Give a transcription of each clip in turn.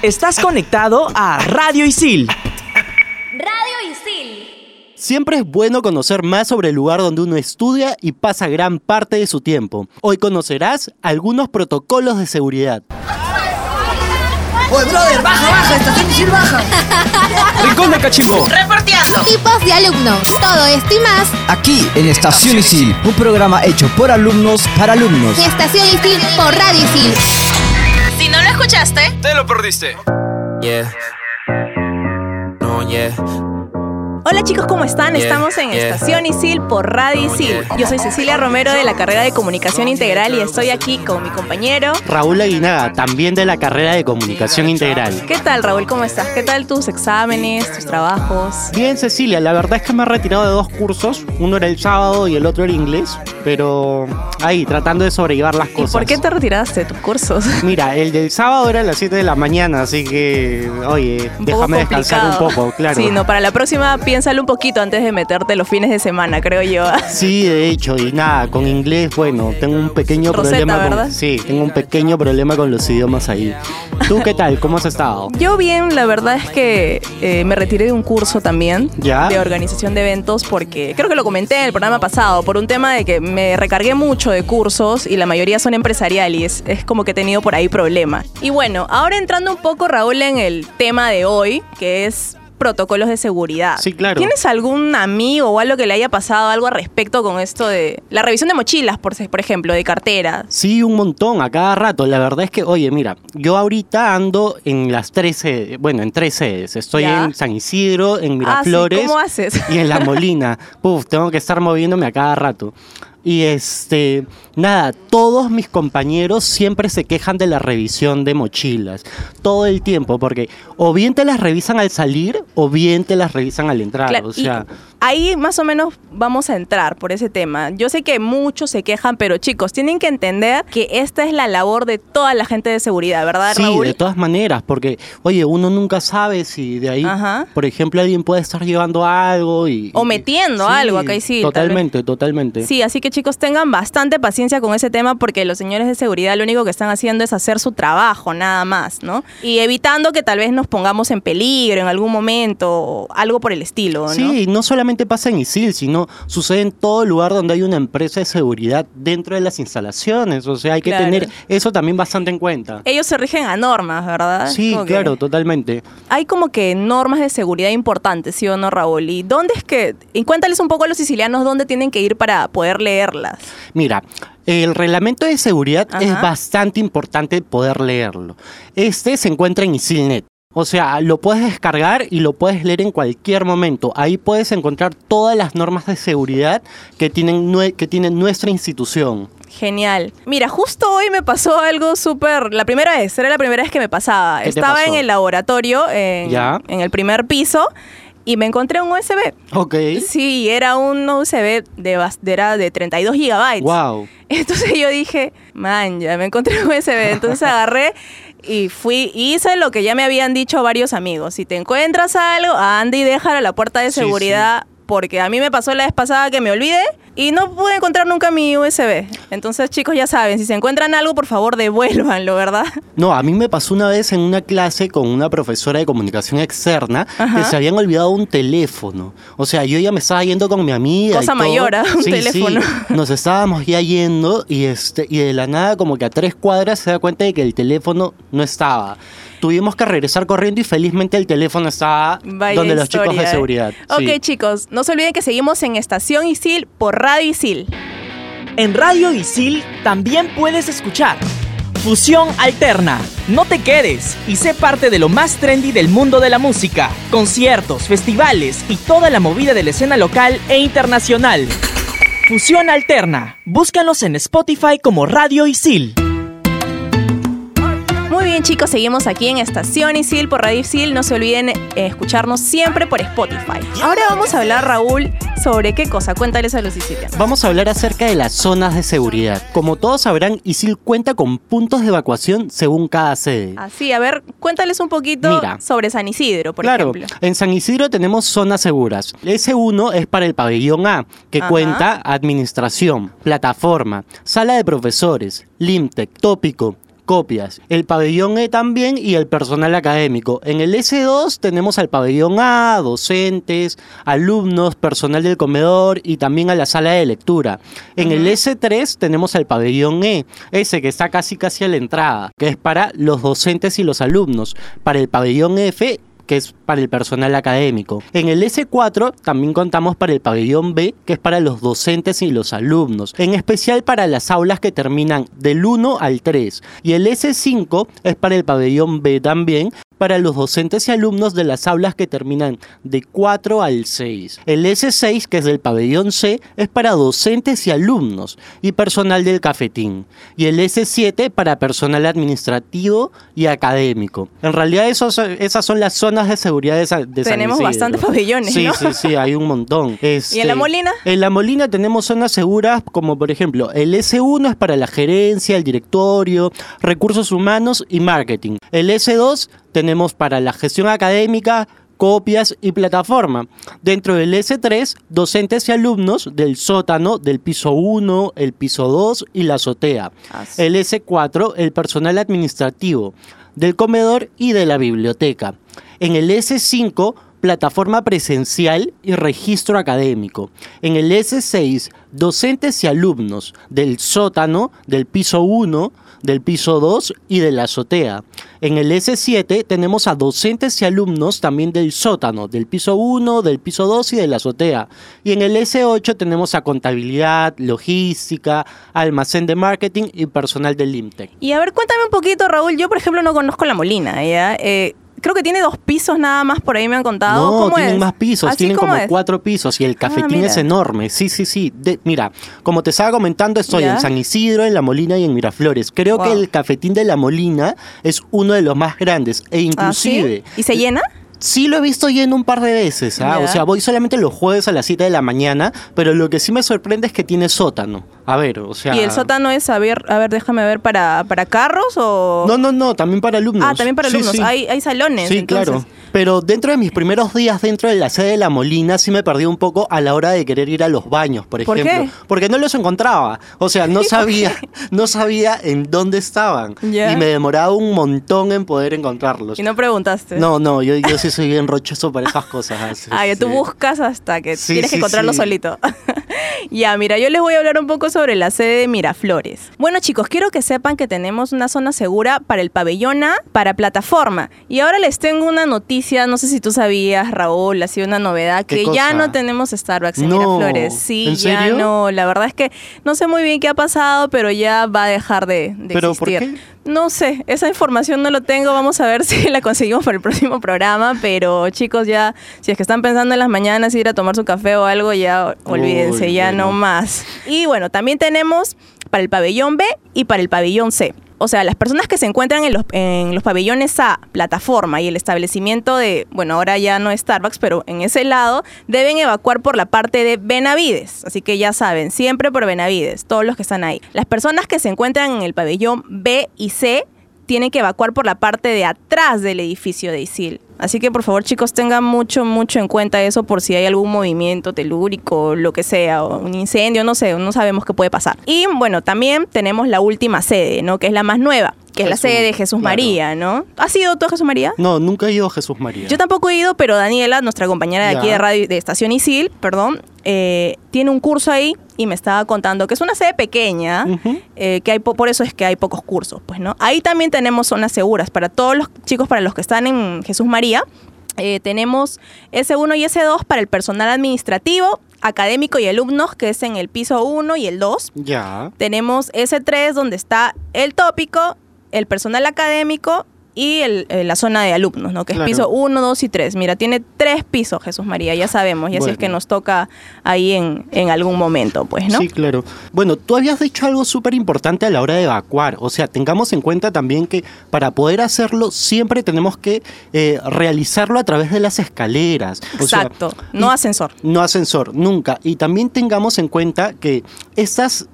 Estás conectado a Radio Isil. Radio Isil. Siempre es bueno conocer más sobre el lugar donde uno estudia y pasa gran parte de su tiempo. Hoy conocerás algunos protocolos de seguridad. Oye, brother, baja, baja, estación Isil baja. Rincón de Cachimbo. Reporteando. Tipos de alumnos. Todo esto y más Aquí en Estación Isil, un programa hecho por alumnos para alumnos. Estación Isil por Radio Isil. Si no lo escuchaste, Te lo perdiste. Yeah. No, yeah. Hola chicos, ¿cómo están? Yeah, Estamos en yeah. Estación Isil por Radio Oh, Isil. yeah. Yo soy Cecilia Romero de la carrera de Comunicación Integral y estoy aquí con mi compañero. Raúl Aguinaga, también de la carrera de Comunicación Integral. ¿Qué tal Raúl? ¿Cómo estás? ¿Qué tal tus exámenes, tus trabajos? Bien, Cecilia, la verdad es que me he retirado de dos cursos. Uno era el sábado y el otro era inglés. Pero ahí, tratando de sobrellevar las ¿Y cosas. por qué te retiraste de tus cursos? Mira, el del sábado era a las 7 de la mañana, así que, oye, déjame descansar un complicado. poco, claro. Sí, no, para la próxima piénsalo un poquito antes de meterte los fines de semana, creo yo. Sí, de hecho, y nada, con inglés, bueno, tengo un pequeño Rosetta, problema ¿verdad? con sí, tengo un pequeño problema con los idiomas ahí. ¿Tú qué tal? ¿Cómo has estado? Yo bien, la verdad es que eh, me retiré de un curso también ¿Ya? de organización de eventos porque creo que lo comenté en el programa pasado por un tema de que me recargué mucho de cursos y la mayoría son empresariales. Es como que he tenido por ahí problema. Y bueno, ahora entrando un poco Raúl en el tema de hoy, que es protocolos de seguridad. Sí, claro. ¿Tienes algún amigo o algo que le haya pasado algo al respecto con esto de la revisión de mochilas, por, por ejemplo, de cartera? Sí, un montón, a cada rato. La verdad es que, oye, mira, yo ahorita ando en las tres sedes, bueno, en tres sedes. Estoy ¿Ya? en San Isidro, en Ah, sí, Miraflores ¿Cómo haces? y en La Molina. Puf, tengo que estar moviéndome a cada rato. Y este, nada, todos mis compañeros siempre se quejan de la revisión de mochilas. Todo el tiempo, porque o bien te las revisan al salir o bien te las revisan al entrar. Claro, o sea, ahí más o menos vamos a entrar por ese tema. Yo sé que muchos se quejan, pero chicos, tienen que entender que esta es la labor de toda la gente de seguridad, ¿verdad, sí, Raúl? de todas maneras, porque, oye, uno nunca sabe si de ahí, Ajá. por ejemplo, alguien puede estar llevando algo y... O y- metiendo algo acá sí, tal vez. Totalmente, totalmente. Sí, así que chicos tengan bastante paciencia con ese tema porque los señores de seguridad lo único que están haciendo es hacer su trabajo, nada más, ¿no? Y evitando que tal vez nos pongamos en peligro en algún momento o algo por el estilo, ¿no? Sí, no solamente pasa en ISIL, sino sucede en todo lugar donde hay una empresa de seguridad dentro de las instalaciones. O sea, hay que Claro. tener eso también bastante en cuenta. Ellos se rigen a normas, ¿verdad? Sí, Como claro, totalmente. hay como que normas de seguridad importantes, ¿sí o no, Raúl? ¿Y dónde es que, y cuéntales un poco a los sicilianos dónde tienen que ir para poder leerlas? Mira, el reglamento de seguridad es bastante importante poder leerlo. Este se encuentra en ISILNet. O sea, lo puedes descargar y lo puedes leer en cualquier momento. Ahí puedes encontrar todas las normas de seguridad que tienen, que tiene nuestra institución. Genial. Mira, justo hoy me pasó algo súper, la primera vez, era la primera vez que me pasaba. ¿Qué te Estaba en el laboratorio, en, Ya. en el primer piso, y me encontré un USB. Ok. Sí, era un USB de- era de 32 gigabytes. Wow. Entonces yo dije, man, ya me encontré un USB. Entonces agarré y fui, hice lo que ya me habían dicho varios amigos. Si te encuentras algo, anda y déjalo a la puerta de seguridad. Porque a mí me pasó la vez pasada que me olvidé y no pude encontrar nunca mi USB. Entonces, chicos, ya saben, si se encuentran algo, por favor, devuélvanlo, ¿verdad? No, a mí me pasó una vez en una clase con una profesora de comunicación externa que Ajá. se habían olvidado un teléfono. O sea, yo ya me estaba yendo con mi amiga. y Cosa todo. mayor, ¿ah? Un Sí, sí. teléfono. Nos estábamos ya yendo y este y de la nada como que a tres cuadras se da cuenta de que el teléfono no estaba. Tuvimos que regresar corriendo y felizmente el teléfono estaba Vaya donde los chicos de ¿eh? seguridad. Ok, sí. chicos, no se olviden que seguimos en Estación Isil por Radio Isil. En Radio Isil también puedes escuchar Fusión Alterna. No te quedes y sé parte de lo más trendy del mundo de la música, conciertos, festivales y toda la movida de la escena local e internacional. Fusión Alterna. Búscanos en Spotify como Radio Isil. Bien chicos, seguimos aquí en Estación Isil por Radio Isil. No se olviden eh, escucharnos siempre por Spotify. Ahora vamos a hablar, Raúl, sobre qué cosa. Cuéntales a los sicilianos. Vamos a hablar acerca de las zonas de seguridad. Como todos sabrán, ISIL cuenta con puntos de evacuación según cada sede. Así, a ver, cuéntales un poquito Mira. sobre San Isidro, por claro, ejemplo. en San Isidro tenemos zonas seguras. Ese uno es para el pabellón A, que Ajá. cuenta administración, plataforma, sala de profesores, Limtec, tópico, copias. El pabellón E también y el personal académico. En el S2 tenemos al pabellón A, docentes, alumnos, personal del comedor y también a la sala de lectura. En el S3 tenemos al pabellón E, ese que está casi casi a la entrada, que es para los docentes y los alumnos. Para el pabellón F que es para el personal académico. En el S4 también contamos para el pabellón B, que es para los docentes y los alumnos, en especial para las aulas que terminan del 1 al 3. Y el S5 es para el pabellón B también, para los docentes y alumnos de las aulas que terminan de 4 al 6. El S6, que es del pabellón C, es para docentes y alumnos y personal del cafetín. Y el S7 para personal administrativo y académico. En realidad esos- esas son las zonas de seguridad de, Sa- de San Tenemos bastantes pabellones, Sí, ¿no? sí, sí, hay un montón. Este, ¿Y en La Molina? En La Molina tenemos zonas seguras como por ejemplo el S1 es para la gerencia, el directorio, recursos humanos y marketing. El S2 tenemos para la gestión académica, copias y plataforma. Dentro del S3, docentes y alumnos del sótano, del piso 1, el piso 2 y la azotea. Así. El S4, el personal administrativo, del comedor y de la biblioteca. En el S5, plataforma presencial y registro académico. En el S6, docentes y alumnos del sótano, del piso 1, del piso 2 y de la azotea. En el S7 tenemos a docentes y alumnos también del sótano, del piso 1, del piso 2 y de la azotea. Y en el S8 tenemos a contabilidad, logística, almacén de marketing y personal del IMTEC. Y a ver, cuéntame un poquito, Raúl. Yo, por ejemplo, no conozco La Molina, ¿ya? Eh, creo que tiene dos pisos nada más, por ahí me han contado. No, ¿Cómo tienen es? más pisos, ¿Así tienen como es? cuatro pisos y el cafetín mira. es enorme. Sí, sí, sí. De- mira, como te estaba comentando, estoy en San Isidro, en La Molina y en Miraflores. Creo que el cafetín de La Molina es uno de los más grandes e ¿Ah, sí? inclusive... ¿Y se llena? Sí lo he visto lleno un par de veces, ¿ah? O sea, voy solamente los jueves a las 7 de la mañana, pero lo que sí me sorprende es que tiene sótano. A ver, o sea... ¿Y el sótano es, a ver, a ver déjame ver, para, para carros o...? No, no, no, también para alumnos. Ah, también para Sí, alumnos. sí. Hay, hay salones. Sí, entonces. claro. Pero dentro de mis primeros días dentro de la sede de La Molina sí me perdí un poco a la hora de querer ir a los baños, por ¿Por ejemplo. qué? Porque no los encontraba. O sea, no sabía, no sabía en dónde estaban. Y me demoraba un montón en poder encontrarlos. Y no preguntaste. No, no, yo, yo sí soy bien rochoso para esas cosas. así, Ah, ya tú sí. buscas hasta que Sí, tienes que sí, encontrarlo sí. solito. ya, mira, yo les voy a hablar un poco sobre la sede de Miraflores. Bueno, chicos, quiero que sepan que tenemos una zona segura para el pabellón A, para plataforma. Y ahora les tengo una noticia, no sé si tú sabías, Raúl, ha sido una novedad, ¿Qué que ya no tenemos Starbucks en No, Miraflores. Sí, ¿en ya serio? no. La verdad es que no sé muy bien qué ha pasado, pero ya va a dejar de, de ¿Pero por existir. qué? No sé, esa información no lo tengo. Vamos a ver si la conseguimos para el próximo programa. Pero chicos, ya, si es que están pensando en las mañanas ir a tomar su café o algo, ya olvídense, Uy, ya bueno. no más. Y bueno, también tenemos para el pabellón B y para el pabellón C. O sea, las personas que se encuentran en los, en los pabellones A, plataforma y el establecimiento de, bueno, ahora ya no es Starbucks, pero en ese lado, deben evacuar por la parte de Benavides. Así que ya saben, siempre por Benavides, todos los que están ahí. Las personas que se encuentran en el pabellón B y C tienen que evacuar por la parte de atrás del edificio de ISIL. Así que por favor chicos tengan mucho, mucho en cuenta eso por si hay algún movimiento telúrico, lo que sea, o un incendio, no sé, no sabemos qué puede pasar. Y bueno, también tenemos la última sede, ¿no? Que es la más nueva, que es la sede de Jesús claro. María, ¿no? ¿Has ido tú a Jesús María? No, nunca he ido a Jesús María. Yo tampoco he ido, pero Daniela, nuestra compañera de aquí de radio de Estación Isil, perdón, eh, tiene un curso ahí y me estaba contando que es una sede pequeña, eh, que hay po- por eso es que hay pocos cursos, pues, ¿no? Ahí también tenemos zonas seguras para todos los chicos, para los que están en Jesús María. Eh, tenemos S1 y S2 para el personal administrativo, académico y alumnos, que es en el piso 1 y el 2. Ya. Tenemos S3 donde está el tópico, el personal académico y el- eh, la zona de alumnos, ¿no? Que Claro. es piso 1, 2 y 3. Mira, tiene tres pisos Jesús María, ya sabemos, y así es Bueno. que nos toca ahí en, en algún momento, pues, ¿no? Sí, claro. Bueno, tú habías dicho algo súper importante a la hora de evacuar. O sea, tengamos en cuenta también que para poder hacerlo siempre tenemos que eh, realizarlo a través de las escaleras. O sea, Exacto, no ascensor. No ascensor, nunca. Y también tengamos en cuenta que estas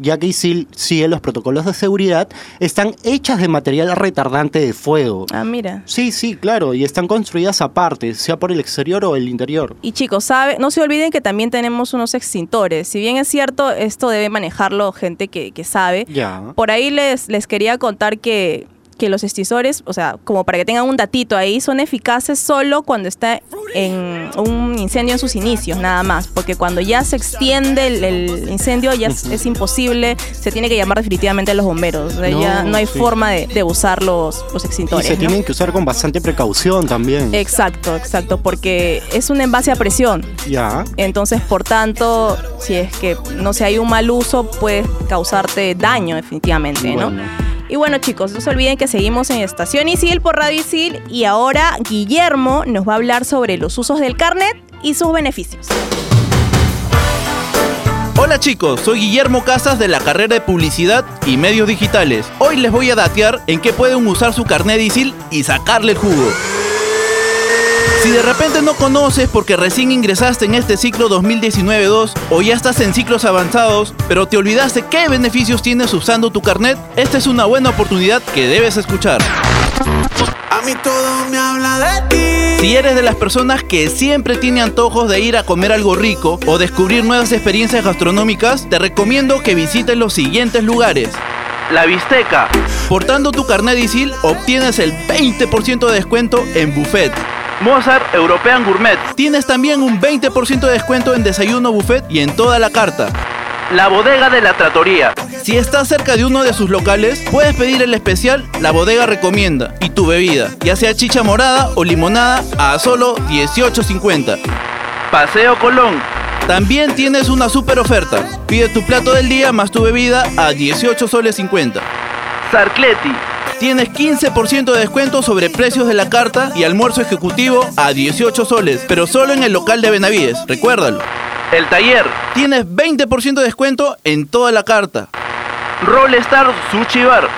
ya que ISIL sigue los protocolos de seguridad, están hechas de material retardante de fuego. Ah, mira. Sí, sí, claro, y están construidas aparte, sea por el exterior o el interior. Y chicos, sabe, no se olviden que también tenemos unos extintores. Si bien es cierto, esto debe manejarlo gente que, que sabe. Ya. Por ahí les, les quería contar que, que los extintores, o sea, como para que tengan un datito ahí, son eficaces solo cuando está en un incendio en sus inicios, nada más. Porque cuando ya se extiende el, el incendio, ya es, es imposible, se tiene que llamar definitivamente a los bomberos. O sea, ya No, no hay sí. forma de, de usar los, los Y extintores. se ¿no? tienen que usar con bastante precaución también. Exacto, exacto, porque es un envase a presión. ya. Entonces, por tanto, si es que no sé, hay un mal uso, puede causarte daño definitivamente, ¿no? Y bueno, chicos, no se olviden que seguimos en Estación Isil por Radio Isil y ahora Guillermo nos va a hablar sobre los usos del carnet y sus beneficios. Hola chicos, soy Guillermo Casas de la carrera de Publicidad y Medios Digitales. Hoy les voy a datear en qué pueden usar su carnet ISIL y sacarle el jugo. Si de repente no conoces porque recién ingresaste en este ciclo 2019-2 o ya estás en ciclos avanzados, pero te olvidaste qué beneficios tienes usando tu carnet, esta es una buena oportunidad que debes escuchar. A mí todo me habla de ti. Si eres de las personas que siempre tiene antojos de ir a comer algo rico o descubrir nuevas experiencias gastronómicas, te recomiendo que visites los siguientes lugares. La Bisteca. Portando tu carnet de ISIL, obtienes el 20% de descuento en buffet. Mozart European Gourmet. Tienes también un 20% de descuento en desayuno buffet y en toda la carta. La bodega de la tratoría. Si estás cerca de uno de sus locales, puedes pedir el especial La Bodega Recomienda y tu bebida, ya sea chicha morada o limonada, a solo 18.50. Paseo Colón. También tienes una super oferta. Pide tu plato del día más tu bebida a 18 soles 50. Sarcleti. Tienes 15% de descuento sobre precios de la carta y almuerzo ejecutivo a 18 soles, pero solo en el local de Benavides, recuérdalo. El taller. Tienes 20% de descuento en toda la carta. Rollstar Sushi Bar.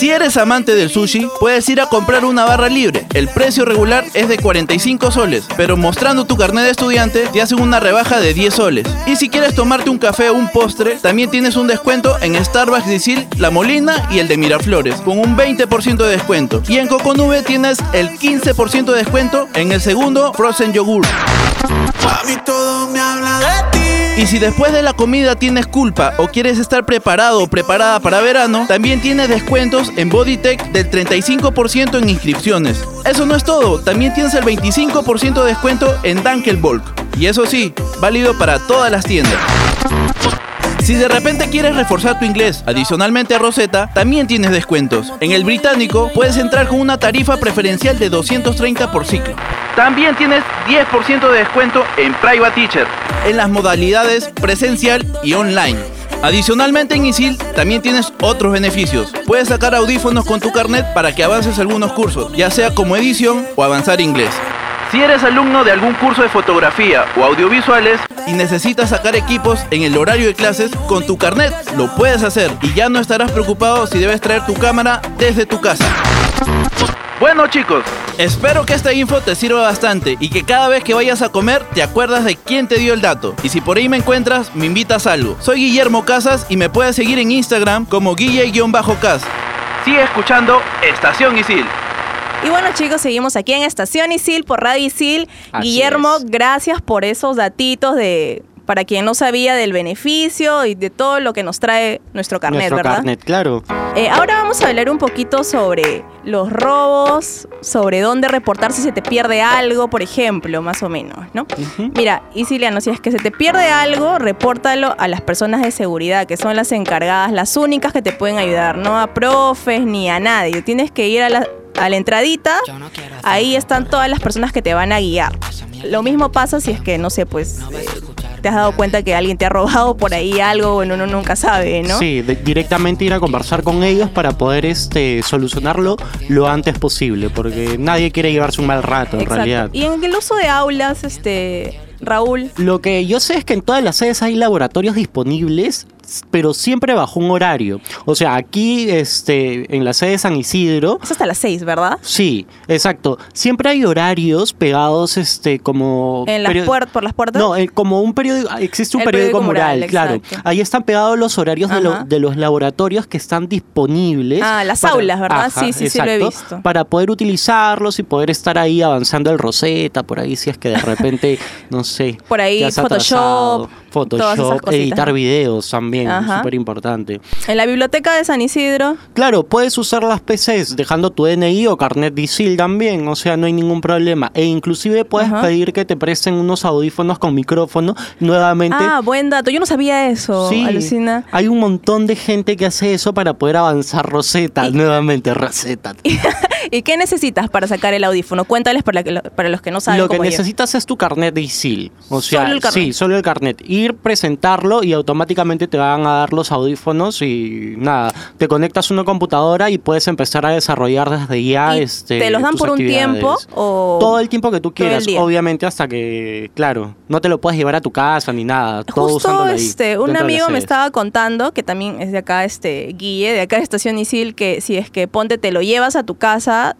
Si eres amante del sushi, puedes ir a comprar una barra libre. El precio regular es de 45 soles, pero mostrando tu carnet de estudiante te hacen una rebaja de 10 soles. Y si quieres tomarte un café o un postre, también tienes un descuento en Starbucks de Isil, La Molina y el de Miraflores, con un 20% de descuento. Y en Coconube tienes el 15% de descuento en el segundo Frozen Yogur. Y si después de la comida tienes culpa o quieres estar preparado o preparada para verano, también tienes descuentos en Bodytech del 35% en inscripciones. Eso no es todo, también tienes el 25% de descuento en Dunkelbolk. Y eso sí, válido para todas las tiendas. Si de repente quieres reforzar tu inglés adicionalmente a Rosetta, también tienes descuentos. En el británico puedes entrar con una tarifa preferencial de 230 por ciclo. También tienes 10% de descuento en Private Teacher, en las modalidades presencial y online. Adicionalmente en ISIL también tienes otros beneficios. Puedes sacar audífonos con tu carnet para que avances algunos cursos, ya sea como edición o avanzar inglés. Si eres alumno de algún curso de fotografía o audiovisuales y necesitas sacar equipos en el horario de clases, con tu carnet lo puedes hacer y ya no estarás preocupado si debes traer tu cámara desde tu casa. Bueno chicos, espero que esta info te sirva bastante y que cada vez que vayas a comer te acuerdas de quién te dio el dato. Y si por ahí me encuentras, me invitas a algo. Soy Guillermo Casas y me puedes seguir en Instagram como guille-cas. Sigue escuchando Estación Isil. Y bueno chicos, seguimos aquí en Estación Isil por Radio Isil. Así Guillermo, es. gracias por esos datitos de para quien no sabía del beneficio y de todo lo que nos trae nuestro carnet, Nuestro ¿verdad? carnet, claro. Eh, ahora vamos a hablar un poquito sobre los robos, sobre dónde reportar si se te pierde algo, por ejemplo, más o menos, ¿no? Mira, Isiliano, si es que se te pierde algo, repórtalo a las personas de seguridad, que son las encargadas, las únicas que te pueden ayudar, no a profes ni a nadie. Tienes que ir a la, a la entradita, ahí están todas las personas que te van a guiar. Lo mismo pasa si es que, no sé, pues... te has dado cuenta que alguien te ha robado por ahí algo, bueno, uno nunca sabe, ¿no? Sí, de- directamente ir a conversar con ellos para poder este, solucionarlo lo antes posible, porque nadie quiere llevarse un mal rato en Exacto. realidad. Y en el uso de aulas, este, Raúl, Lo que yo sé es que en todas las sedes hay laboratorios disponibles pero siempre bajo un horario. O sea, aquí este, en la sede de San Isidro, Es hasta las 6, ¿verdad? sí, exacto. Siempre hay horarios pegados este, como... En las por las puertas. No, eh, como un periódico, existe un periódico, periódico mural, mural, claro. exacto. Ahí están pegados los horarios de, lo- de los laboratorios que están disponibles. Ah, las aulas, ¿verdad? Sí, sí, sí, lo he visto. Para poder utilizarlos y poder estar ahí avanzando el Rosetta, por ahí si es que de repente, no sé. Por ahí Photoshop, atrasado. Photoshop, editar videos también, súper importante. En la biblioteca de San Isidro. Claro, puedes usar las PCs dejando tu DNI o carnet de ISIL también, o sea, no hay ningún problema. E inclusive puedes Ajá. pedir que te presten unos audífonos con micrófono nuevamente. Ah, buen dato. Yo no sabía eso. Sí, Alucina. hay un montón de gente que hace eso para poder avanzar Rosetta, nuevamente Rosetta. ¿Y qué necesitas para sacar el audífono? Cuéntales para, que para los que no saben Lo que yo. necesitas es tu carnet de ISIL. O sea, Solo el carnet. sí, solo el carnet. Ir, presentarlo y automáticamente te van a dar los audífonos y nada, te conectas a una computadora y puedes empezar a desarrollar desde ya ¿Y este ¿Te los dan por un tiempo o...? Todo el tiempo que tú todo quieras, obviamente hasta que, claro, no te lo puedes llevar a tu casa ni nada. Todo Justo ahí, este, un de la amigo me estaba contando, que también es de acá, este, Guille, de acá de Estación Isil, que si es que ponte, te lo llevas a tu casa,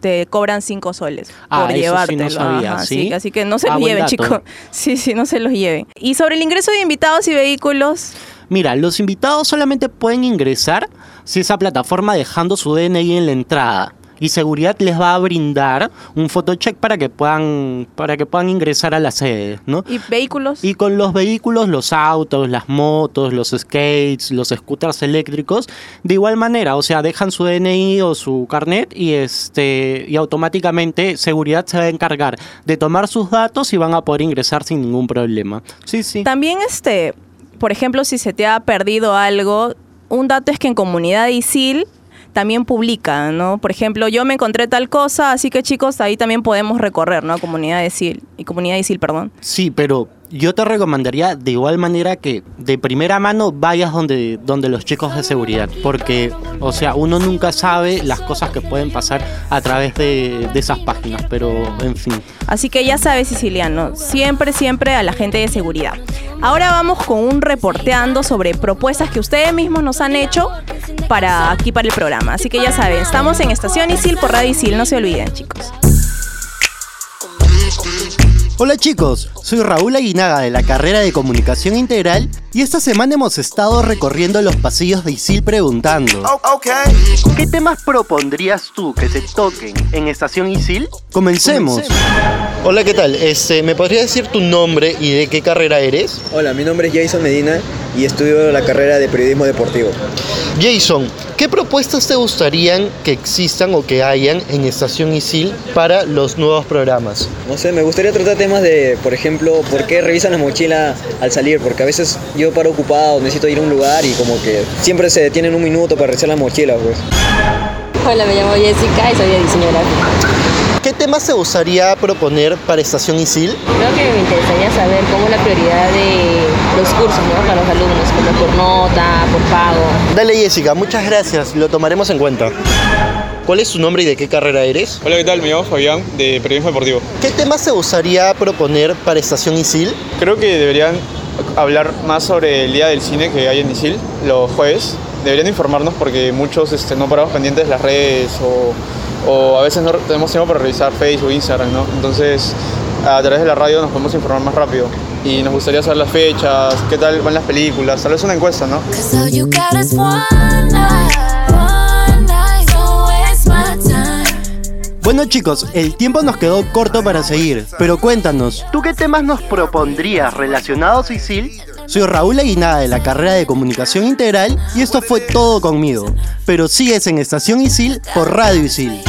te cobran cinco soles Ah, por eso sí no llevártelo. sabía, Ajá, ¿sí? Así que no se Ah, los lleven, chicos. Sí, sí, no se los lleven. Y sobre el ingreso de invitados y vehículos, Mira, los invitados solamente pueden ingresar si esa plataforma dejando su DNI en la entrada. Y seguridad les va a brindar un photocheck para que puedan, para que puedan ingresar a la sede, ¿no? y vehículos. Y con los vehículos, los autos, las motos, los skates, los scooters eléctricos, de igual manera, o sea, dejan su DNI o su carnet y este y automáticamente seguridad se va a encargar de tomar sus datos y van a poder ingresar sin ningún problema. Sí, sí. También, este, por ejemplo, si se te ha perdido algo, un dato es que en comunidad ISIL también publican, ¿no? Por ejemplo, yo me encontré tal cosa, así que chicos, ahí también podemos recorrer, ¿no? Comunidad de ISIL, y comunidad de ISIL, perdón. Sí, pero yo te recomendaría de igual manera que de primera mano vayas donde, donde los chicos de seguridad, porque, o sea, uno nunca sabe las cosas que pueden pasar a través de, de esas páginas, pero en fin. Así que ya sabes, siciliano, siempre, siempre a la gente de seguridad. Ahora vamos con un reporteando sobre propuestas que ustedes mismos nos han hecho para aquí para el programa. Así que ya saben, estamos en Estación Isil por Radio Isil, no se olviden, chicos. Hola chicos, soy Raúl Aguinaga de la carrera de Comunicación Integral y esta semana hemos estado recorriendo los pasillos de ISIL preguntando ¿Qué temas propondrías tú que se toquen en Estación ISIL? Comencemos. Hola, ¿qué tal? Este, ¿Me podrías decir tu nombre y de qué carrera eres? Hola, mi nombre es Jason Medina y estudio la carrera de periodismo deportivo. Jason, ¿qué propuestas te gustarían que existan o que hayan en Estación ISIL para los nuevos programas? No sé, me gustaría tratar temas de, por ejemplo, por qué revisan la mochila al salir, porque a veces yo paro ocupado, necesito ir a un lugar y como que siempre se detienen un minuto para revisar la mochila, pues. Hola, me llamo Jessica y soy de diseño gráfico. ¿Qué temas te gustaría proponer para Estación ISIL? Creo que me interesaría saber cómo es la prioridad de los cursos ¿no? para los alumnos, como por nota, por pago. Dale Jessica, muchas gracias, lo tomaremos en cuenta. ¿Cuál es tu nombre y de qué carrera eres? Hola, ¿qué tal? Me llamo Fabián, de Periodismo Deportivo. ¿Qué temas te gustaría proponer para Estación ISIL? Creo que deberían hablar más sobre el día del cine que hay en Isil, los jueves. Deberían informarnos porque muchos este, no paramos pendientes de las redes o, o a veces no tenemos tiempo para revisar Facebook, Instagram, ¿no? Entonces, a través de la radio nos podemos informar más rápido. Y nos gustaría saber las fechas, qué tal van las películas, tal vez una encuesta, ¿no? Bueno chicos, el tiempo nos quedó corto para seguir, pero cuéntanos, ¿tú qué temas nos propondrías relacionados a ISIL? Soy Raúl Aguinaga de la carrera de Comunicación Integral y esto fue todo conmigo. Pero sigues en Estación ISIL por Radio ISIL.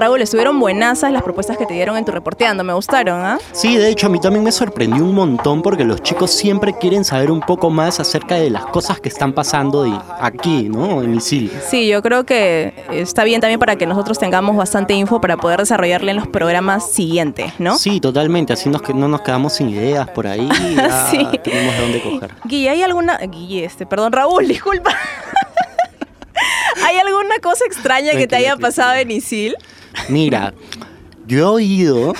Raúl, estuvieron buenazas las propuestas que te dieron en tu reporteando, me gustaron, ¿ah? Sí, de hecho a mí también me sorprendió un montón porque los chicos siempre quieren saber un poco más acerca de las cosas que están pasando de aquí, ¿no? En ISIL. Sí, yo creo que está bien también para que nosotros tengamos bastante info para poder desarrollarle en los programas siguientes, ¿no? Sí, totalmente, así nos, no nos quedamos sin ideas por ahí, ya Sí. tenemos de dónde coger. Guille, ¿hay alguna... Guille, este, perdón, Raúl, disculpa. ¿Hay alguna cosa extraña que te haya pasado en Isil? Mira, yo he oído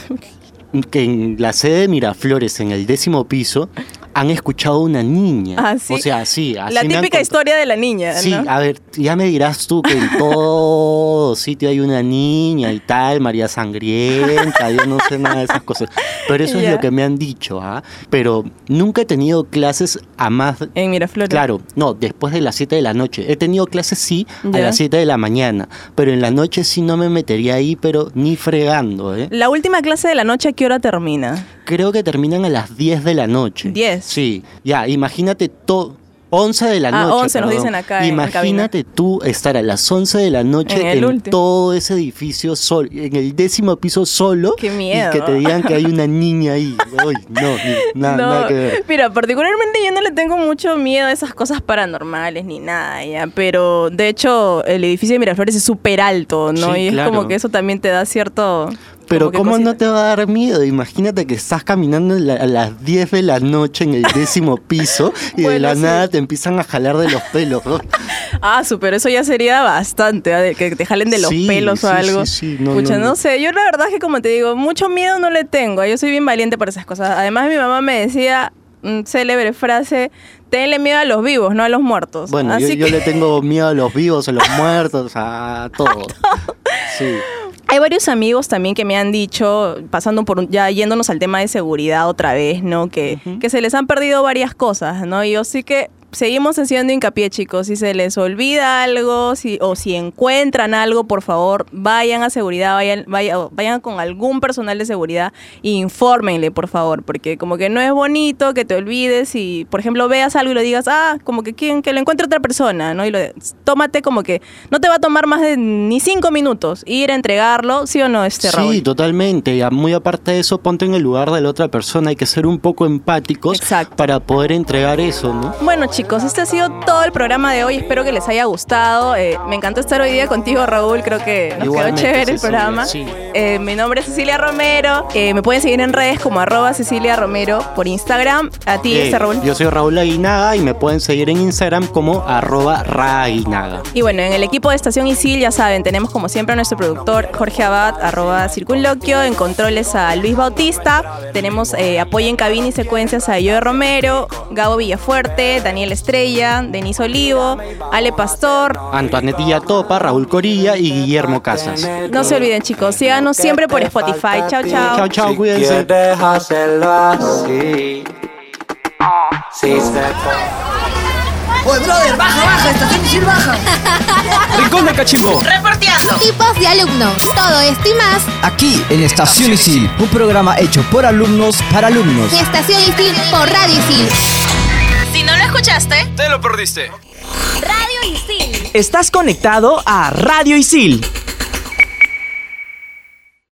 que en la sede de Miraflores, en el décimo piso, han escuchado una niña. Ah, ¿sí? O sea, sí. así La me típica cont- historia de la niña, Sí, ¿no? a ver, ya me dirás tú que en todo sitio hay una niña y tal, María Sangrienta, yo no sé nada de esas cosas. Pero eso Ya. es lo que me han dicho, ¿ah? Pero nunca he tenido clases a más... En Miraflores. Claro, no, después de las 7 de la noche. He tenido clases sí a Ya. las 7 de la mañana, pero en la noche sí no me metería ahí, pero ni fregando, ¿eh? La última clase de la noche, ¿a qué hora termina? Creo que terminan a las 10 de la noche. 10. Sí, ya, imagínate todo. 11 de la Ah, noche. 11 nos dicen acá en Imagínate tú estar a las 11 de la noche En todo ese edificio, sol, en el décimo piso solo. Qué miedo. Y que te digan que hay una niña ahí. Uy, no, ni- na- No, nada que ver. Mira, particularmente yo no le tengo mucho miedo a esas cosas paranormales ni nada, ya. Pero de hecho, el edificio de Miraflores es súper alto, ¿no? Sí, y es claro. como que eso también te da cierto. Pero ¿cómo cosita. no te va a dar miedo? Imagínate que estás caminando la- a las 10 de la noche en el décimo piso y de la sí. nada te empiezan a jalar de los pelos. ¿no? Ah, su, pero eso ya sería bastante, de que te jalen de los Sí, pelos o algo. no, Pucha, no, sé, yo la verdad es que como te digo, mucho miedo no le tengo. Yo soy bien valiente para esas cosas. Además, mi mamá me decía, mm, célebre frase, tenle miedo a los vivos, no a los muertos. Bueno, yo, Así yo que le tengo miedo a los vivos, a los muertos, a todo. Sí. Hay varios amigos también que me han dicho, pasando por un- ya yéndonos al tema de seguridad otra vez, ¿no? Que, que se les han perdido varias cosas, ¿no? Y yo sí que seguimos haciendo hincapié, chicos. Si se les olvida algo, si, o si encuentran algo, por favor, vayan a seguridad, vayan, vayan, vayan con algún personal de seguridad e infórmenle, por favor, porque como que no es bonito que te olvides y, por ejemplo, veas algo y lo digas, ah, como que quién, que lo encuentre otra persona, ¿no? Y lo, tómate como que no te va a tomar más de ni cinco minutos ir a entregarlo, ¿sí o no, este Raúl? Sí, totalmente. Y muy aparte de eso, ponte en el lugar de la otra persona. Hay que ser un poco empáticos para poder entregar eso, ¿no? Bueno chicos, este ha sido todo el programa de hoy. Espero que les haya gustado. Eh, me encantó estar hoy día contigo, Raúl. Creo que nos Igualmente, quedó chévere el programa. sí. Eh, mi nombre es Cecilia Romero. Eh, me pueden seguir en redes como arroba Cecilia Romero por Instagram. A ti, este Raúl. Yo soy Raúl Aguinaga y me pueden seguir en Instagram como arroba raaguinaga. Y bueno, en el equipo de Estación Isil, ya saben, tenemos como siempre a nuestro productor Jorge Abad, arroba Circunloquio, en controles a Luis Bautista, tenemos apoyo en cabina y secuencias a Joe Romero, Gabo Villafuerte, Daniel Estrella, Denise Olivo, Ale Pastor. Antoanetilla Topa, Raúl Corilla y Guillermo Casas. No se olviden chicos, síganos siempre por Spotify. Chao, chao. Chao, chao, cuídense. Oye, brother, baja, baja, estación Isil baja. Rincón del Cachimbo. Reporteando. Tipos de alumnos. Todo esto y más Aquí en Estación Isil, un programa hecho por alumnos para alumnos. Estación Isil por Radio Isil. Escuchaste, Te lo perdiste. Radio Isil. Estás conectado a Radio Isil